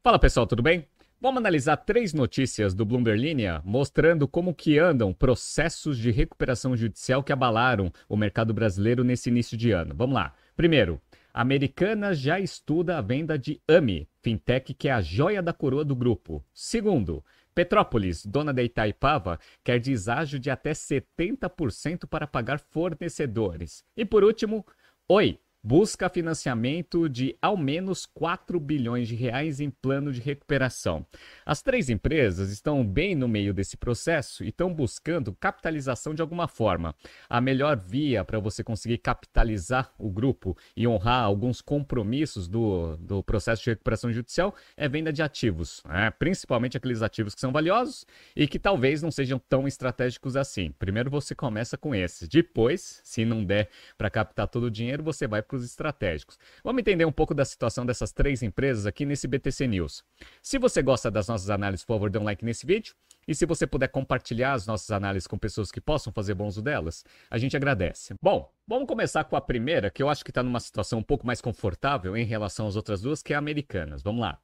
Fala pessoal, tudo bem? Vamos analisar três notícias do Bloomberg Linha mostrando como que andam processos de recuperação judicial que abalaram o mercado brasileiro nesse início de ano. Vamos lá. Primeiro, a Americana já estuda a venda de AMI, fintech que é a joia da coroa do grupo. Segundo, Petrópolis, dona da Itaipava, quer deságio de até 70% para pagar fornecedores. E por último, Oi, busca financiamento de ao menos 4 bilhões de reais em plano de recuperação. As três empresas estão bem no meio desse processo e estão buscando capitalização de alguma forma. A melhor via para você conseguir capitalizar o grupo e honrar alguns compromissos do, do processo de recuperação judicial é venda de ativos, né? principalmente aqueles ativos que são valiosos e que talvez não sejam tão estratégicos assim. Primeiro você começa com esses, depois, se não der para captar todo o dinheiro, você vai estratégicos. Vamos entender um pouco da situação dessas três empresas aqui nesse BTC News. Se você gosta das nossas análises, por favor, dê um like nesse vídeo. E se você puder compartilhar as nossas análises com pessoas que possam fazer bom uso delas, a gente agradece. Bom, vamos começar com a primeira, que eu acho que está numa situação um pouco mais confortável em relação às outras duas, que é a Americanas. Vamos lá.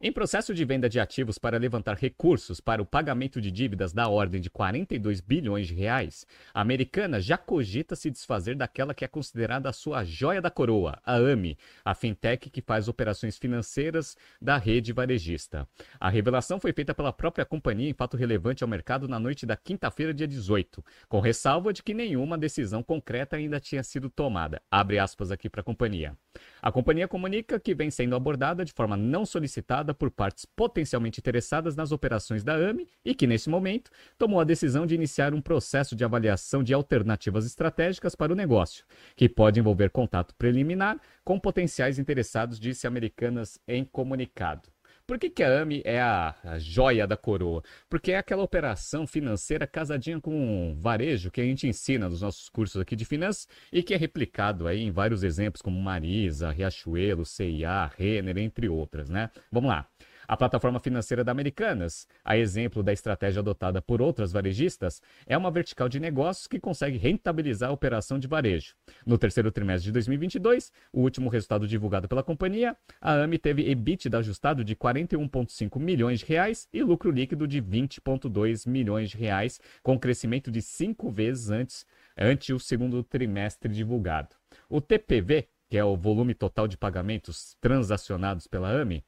Em processo de venda de ativos para levantar recursos para o pagamento de dívidas da ordem de 42 bilhões de reais, a americana já cogita se desfazer daquela que é considerada a sua joia da coroa, a AMI, a fintech que faz operações financeiras da rede varejista. A revelação foi feita pela própria companhia em fato relevante ao mercado na noite da quinta-feira, dia 18, com ressalva de que nenhuma decisão concreta ainda tinha sido tomada. Abre aspas aqui para a companhia. A companhia comunica que vem sendo abordada de forma não solicitada por partes potencialmente interessadas nas operações da AME e que, nesse momento, tomou a decisão de iniciar um processo de avaliação de alternativas estratégicas para o negócio, que pode envolver contato preliminar com potenciais interessados, disse Americanas em comunicado. Por que, que a AMI é a, a, joia da coroa? Porque é aquela operação financeira casadinha com um varejo que a gente ensina nos nossos cursos aqui de finanças e que é replicado aí em vários exemplos como Marisa, Riachuelo, CIA, Renner, entre outras, né? Vamos lá. A plataforma financeira da Americanas, a exemplo da estratégia adotada por outras varejistas, é uma vertical de negócios que consegue rentabilizar a operação de varejo. No terceiro trimestre de 2022, o último resultado divulgado pela companhia, a AMI teve EBITDA ajustado de 41,5 milhões de reais e lucro líquido de 20,2 milhões de reais, com crescimento de cinco vezes antes, ante o segundo trimestre divulgado. O TPV, que é o volume total de pagamentos transacionados pela AMI,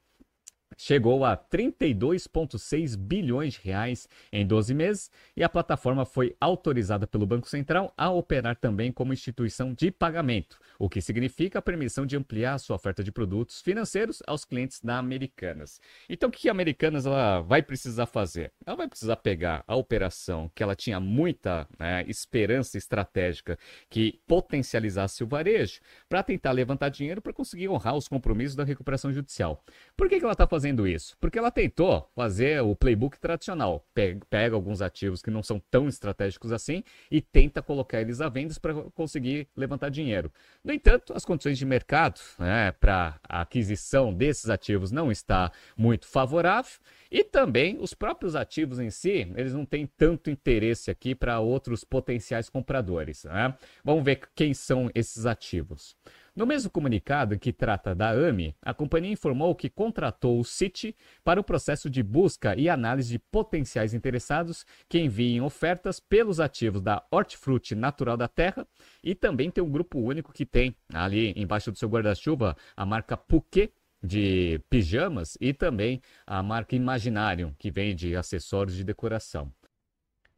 chegou a 32,6 bilhões de reais em 12 meses e a plataforma foi autorizada pelo Banco Central a operar também como instituição de pagamento, o que significa a permissão de ampliar sua oferta de produtos financeiros aos clientes da Americanas. Então, o que a Americanas ela vai precisar fazer? Ela vai precisar pegar a operação que ela tinha muita né, esperança estratégica que potencializasse o varejo para tentar levantar dinheiro para conseguir honrar os compromissos da recuperação judicial. Por que, que ela está fazendo fazendo isso? Porque ela tentou fazer o playbook tradicional. Pega, alguns ativos que não são tão estratégicos assim e tenta colocar eles à venda para conseguir levantar dinheiro. No entanto, as condições de mercado né, para a aquisição desses ativos não está muito favorável e também os próprios ativos em si, eles não têm tanto interesse aqui para outros potenciais compradores. Né? Vamos ver quem são esses ativos. No mesmo comunicado que trata da AMI, a companhia informou que contratou o Citi para o processo de busca e análise de potenciais interessados que enviem ofertas pelos ativos da Hortifruti Natural da Terra e também tem um grupo único que tem ali embaixo do seu guarda-chuva a marca Puquet de pijamas e também a marca Imaginarium, que vende acessórios de decoração.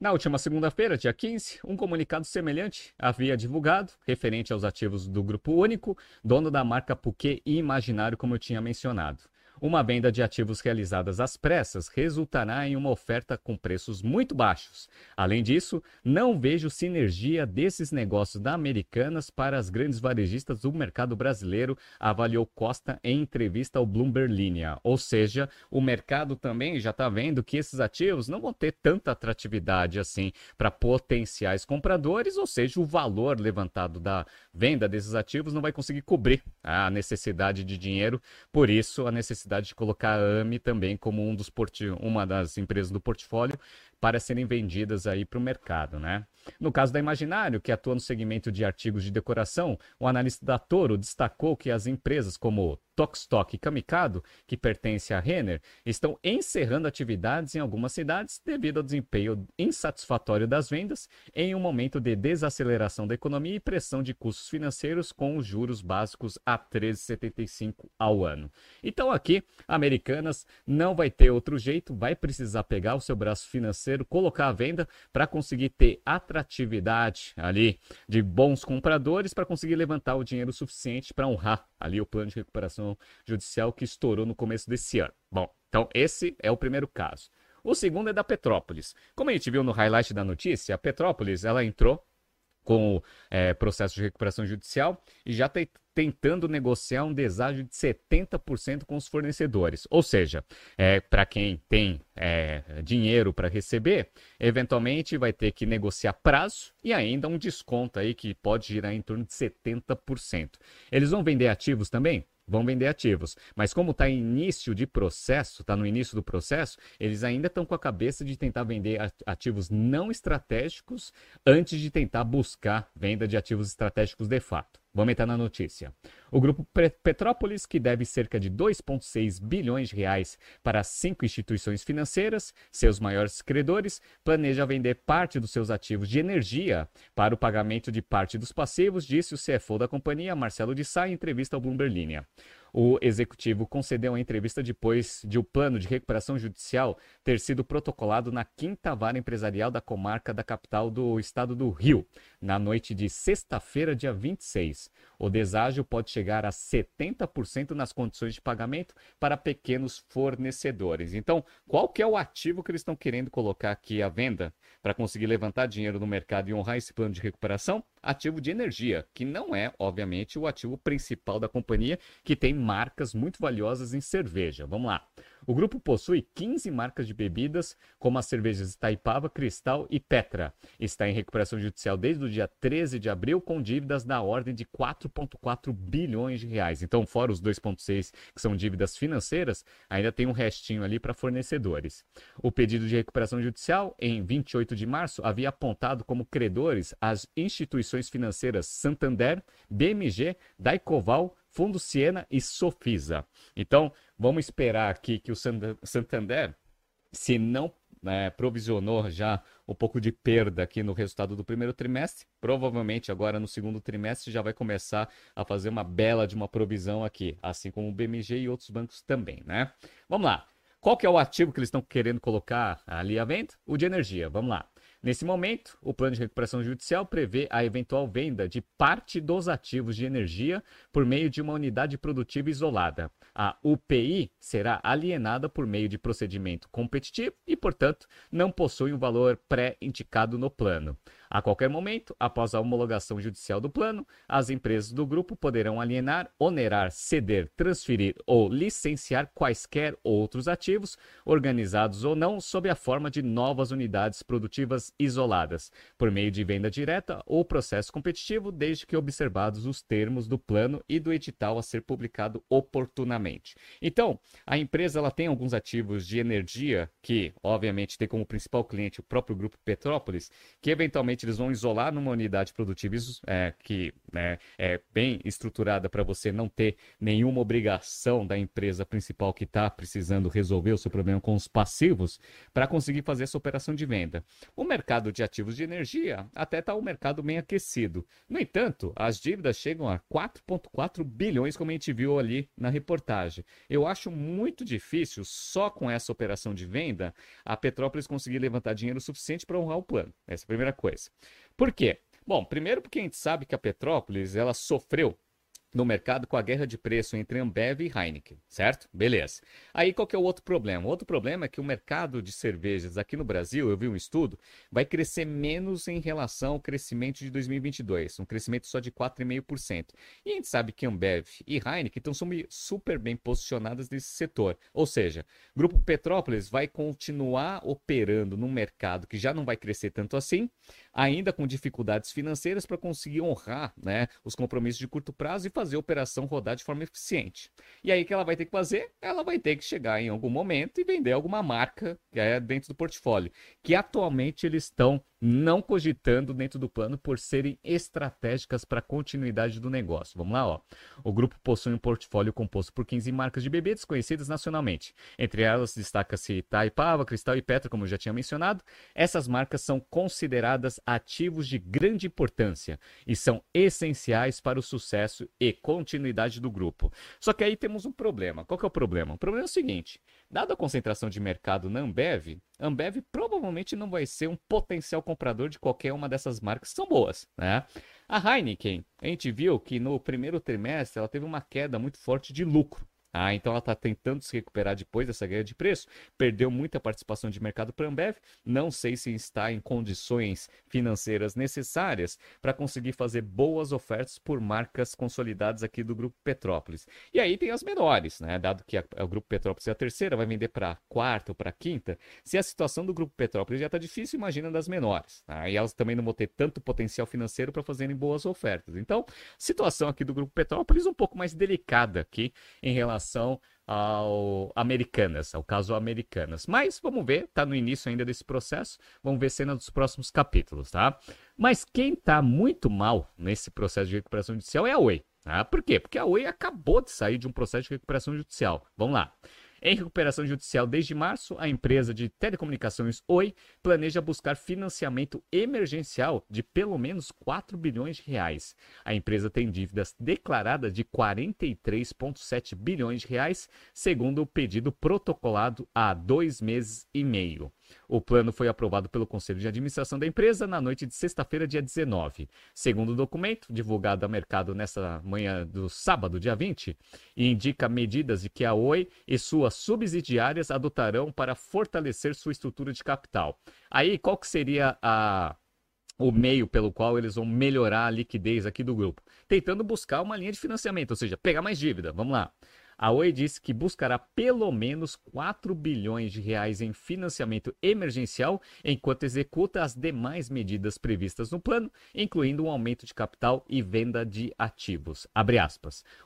Na última segunda-feira, dia 15, um comunicado semelhante havia divulgado, referente aos ativos do Grupo Único, dono da marca Puquet e Imaginário, como eu tinha mencionado. Uma venda de ativos realizadas às pressas resultará em uma oferta com preços muito baixos. Além disso, não vejo sinergia desses negócios da Americanas para as grandes varejistas do mercado brasileiro, avaliou Costa em entrevista ao Bloomberg Linha. Ou seja, o mercado também já está vendo que esses ativos não vão ter tanta atratividade assim para potenciais compradores, ou seja, o valor levantado da venda desses ativos não vai conseguir cobrir a necessidade de dinheiro, por isso a necessidade de colocar a AMI também como um dos uma das empresas do portfólio para serem vendidas aí para o mercado, né? No caso da Imaginário, que atua no segmento de artigos de decoração, o analista da Toro destacou que as empresas como Tokstok e Kamikado, que pertence à Renner, estão encerrando atividades em algumas cidades devido ao desempenho insatisfatório das vendas em um momento de desaceleração da economia e pressão de custos financeiros com os juros básicos a 13,75 ao ano. Então aqui, Americanas não vai ter outro jeito, vai precisar pegar o seu braço financeiro, colocar à venda para conseguir ter atratividade ali de bons compradores para conseguir levantar o dinheiro suficiente para honrar ali o plano de recuperação judicial que estourou no começo desse ano. Bom, então esse é o primeiro caso. O segundo é da Petrópolis. Como a gente viu no highlight da notícia, a Petrópolis ela entrou com o é, processo de recuperação judicial e já está tentando negociar um deságio de 70% com os fornecedores. Ou seja, é, para quem tem é, dinheiro para receber, eventualmente vai ter que negociar prazo e ainda um desconto aí que pode girar em torno de 70%. Eles vão vender ativos também? Vão vender ativos. Mas como está início de processo, está no início do processo, eles ainda estão com a cabeça de tentar vender ativos não estratégicos antes de tentar buscar venda de ativos estratégicos de fato. Vamos entrar na notícia. O grupo Petrópolis, que deve cerca de 2,6 bilhões de reais para cinco instituições financeiras, seus maiores credores, planeja vender parte dos seus ativos de energia para o pagamento de parte dos passivos, disse o CFO da companhia, Marcelo de Sá, em entrevista ao Bloomberg Linha. O executivo concedeu a entrevista depois de o plano de recuperação judicial ter sido protocolado na quinta vara empresarial da comarca da capital do estado do Rio, na noite de sexta-feira, dia 26. O deságio pode chegar a 70% nas condições de pagamento para pequenos fornecedores. Então, qual que é o ativo que eles estão querendo colocar aqui à venda para conseguir levantar dinheiro no mercado e honrar esse plano de recuperação? ativo de energia, que não é, obviamente, o ativo principal da companhia, que tem marcas muito valiosas em cerveja. Vamos lá. O grupo possui 15 marcas de bebidas, como as cervejas Itaipava, Cristal e Petra. Está em recuperação judicial desde o dia 13 de abril, com dívidas na ordem de 4,4 bilhões de reais. Então, fora os 2,6 que são dívidas financeiras, ainda tem um restinho ali para fornecedores. O pedido de recuperação judicial, em 28 de março, havia apontado como credores as instituições financeiras Santander, BMG, Daicoval, Fundo Siena e Sofisa. Então, vamos esperar aqui que o Santander, se não né, provisionou já um pouco de perda aqui no resultado do primeiro trimestre, provavelmente agora no segundo trimestre já vai começar a fazer uma bela de uma provisão aqui, assim como o BMG e outros bancos também, né? Vamos lá. Qual que é o ativo que eles estão querendo colocar ali à venda? O de energia. Vamos lá. Nesse momento, o plano de recuperação judicial prevê a eventual venda de parte dos ativos de energia por meio de uma unidade produtiva isolada. A UPI será alienada por meio de procedimento competitivo e, portanto, não possui um valor pré-indicado no plano. A qualquer momento, após a homologação judicial do plano, as empresas do grupo poderão alienar, onerar, ceder, transferir ou licenciar quaisquer outros ativos, organizados ou não, sob a forma de novas unidades produtivas isoladas, por meio de venda direta ou processo competitivo, desde que observados os termos do plano e do edital a ser publicado oportunamente. Então, a empresa ela tem alguns ativos de energia que, obviamente, tem como principal cliente o próprio grupo Petrópolis, que eventualmente eles vão isolar numa unidade produtiva é, que né, é bem estruturada para você não ter nenhuma obrigação da empresa principal que está precisando resolver o seu problema com os passivos para conseguir fazer essa operação de venda. O mercado de ativos de energia até está um mercado bem aquecido. No entanto, as dívidas chegam a 4,4 bilhões, como a gente viu ali na reportagem. Eu acho muito difícil, só com essa operação de venda, a Petrópolis conseguir levantar dinheiro suficiente para honrar o plano. Essa é a primeira coisa. Por quê? Bom, primeiro porque a gente sabe que a Petrópolis ela sofreu no mercado com a guerra de preço entre Ambev e Heineken, certo? Beleza. Aí qual que é o outro problema? O outro problema é que o mercado de cervejas aqui no Brasil, eu vi um estudo, vai crescer menos em relação ao crescimento de 2022, um crescimento só de 4,5%. E a gente sabe que Ambev e Heineken estão super bem posicionadas nesse setor. Ou seja, o Grupo Petrópolis vai continuar operando num mercado que já não vai crescer tanto assim, ainda com dificuldades financeiras para conseguir honrar né, os compromissos de curto prazo e fazer fazer a operação rodar de forma eficiente. E aí o que ela vai ter que fazer? Ela vai ter que chegar em algum momento e vender alguma marca que é dentro do portfólio, que atualmente eles estão não cogitando dentro do plano por serem estratégicas para a continuidade do negócio. Vamos lá, ó. O grupo possui um portfólio composto por 15 marcas de bebidas conhecidas nacionalmente. Entre elas destaca-se Itaipava, Cristal e Petra, como eu já tinha mencionado. Essas marcas são consideradas ativos de grande importância e são essenciais para o sucesso e continuidade do grupo. Só que aí temos um problema. Qual que é o problema? O problema é o seguinte: dada a concentração de mercado na Ambev, Ambev provavelmente não vai ser um potencial comprador de qualquer uma dessas marcas que são boas, né? A Heineken, a gente viu que no primeiro trimestre ela teve uma queda muito forte de lucro. Ah, então ela está tentando se recuperar depois dessa guerra de preço. Perdeu muita participação de mercado para a Ambev. Não sei se está em condições financeiras necessárias para conseguir fazer boas ofertas por marcas consolidadas aqui do Grupo Petrópolis. E aí tem as menores, né? Dado que a, o Grupo Petrópolis é a terceira, vai vender para a quarta ou para a quinta. Se a situação do Grupo Petrópolis já está difícil, imagina das menores. Tá? E elas também não vão ter tanto potencial financeiro para fazerem boas ofertas. Então, situação aqui do Grupo Petrópolis um pouco mais delicada aqui em relação relação ao Americanas, ao caso Americanas. Mas vamos ver, tá no início ainda desse processo, vamos ver cena dos próximos capítulos, tá? Mas quem tá muito mal nesse processo de recuperação judicial é a Oi. Tá? Por quê? Porque a Oi acabou de sair de um processo de recuperação judicial. Vamos lá. Em recuperação judicial desde março, a empresa de telecomunicações Oi planeja buscar financiamento emergencial de pelo menos 4 bilhões de reais. A empresa tem dívidas declaradas de 43,7 bilhões de reais, segundo o pedido protocolado há dois meses e meio. O plano foi aprovado pelo Conselho de Administração da empresa na noite de sexta-feira, dia 19. Segundo o documento, divulgado ao mercado nesta manhã do sábado, dia 20, indica medidas de que a Oi e suas subsidiárias adotarão para fortalecer sua estrutura de capital. Aí, qual que seria a o meio pelo qual eles vão melhorar a liquidez aqui do grupo, tentando buscar uma linha de financiamento, ou seja, pegar mais dívida. Vamos lá. A Oi disse que buscará pelo menos 4 bilhões de reais em financiamento emergencial enquanto executa as demais medidas previstas no plano, incluindo um aumento de capital e venda de ativos.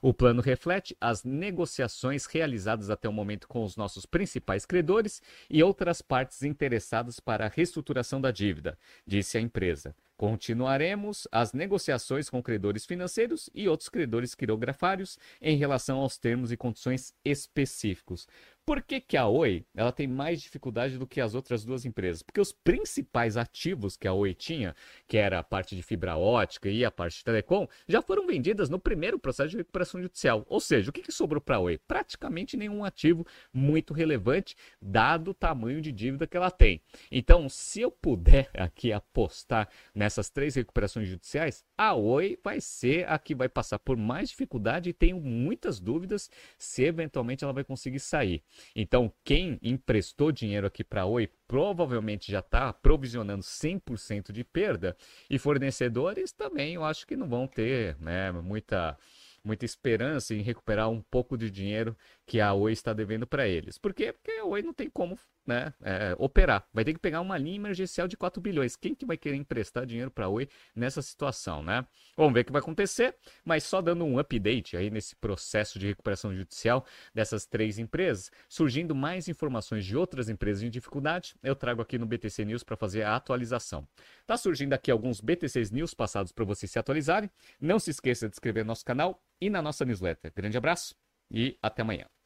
O plano reflete as negociações realizadas até o momento com os nossos principais credores e outras partes interessadas para a reestruturação da dívida, disse a empresa. Continuaremos as negociações com credores financeiros e outros credores quirografários em relação aos termos e condições específicos. Por que, que a Oi ela tem mais dificuldade do que as outras duas empresas? Porque os principais ativos que a Oi tinha, que era a parte de fibra ótica e a parte de telecom, já foram vendidas no primeiro processo de recuperação judicial. Ou seja, o que, que sobrou para a Oi? Praticamente nenhum ativo muito relevante, dado o tamanho de dívida que ela tem. Então, se eu puder aqui apostar nessas três recuperações judiciais, a Oi vai ser a que vai passar por mais dificuldade e tenho muitas dúvidas se eventualmente ela vai conseguir sair. Então, quem emprestou dinheiro aqui para a Oi provavelmente já está provisionando 100% de perda e fornecedores também eu acho que não vão ter né, muita muita esperança em recuperar um pouco de dinheiro que a Oi está devendo para eles. Por quê? Porque a Oi não tem como né, é, operar. Vai ter que pegar uma linha emergencial de 4 bilhões. Quem que vai querer emprestar dinheiro para a Oi nessa situação, né? Vamos ver o que vai acontecer, mas só dando um update aí nesse processo de recuperação judicial dessas três empresas, surgindo mais informações de outras empresas em dificuldade, eu trago aqui no BTC News para fazer a atualização. Tá surgindo aqui alguns BTCs News passados para vocês se atualizarem. Não se esqueça de inscrever no nosso canal e na nossa newsletter. Grande abraço e até amanhã.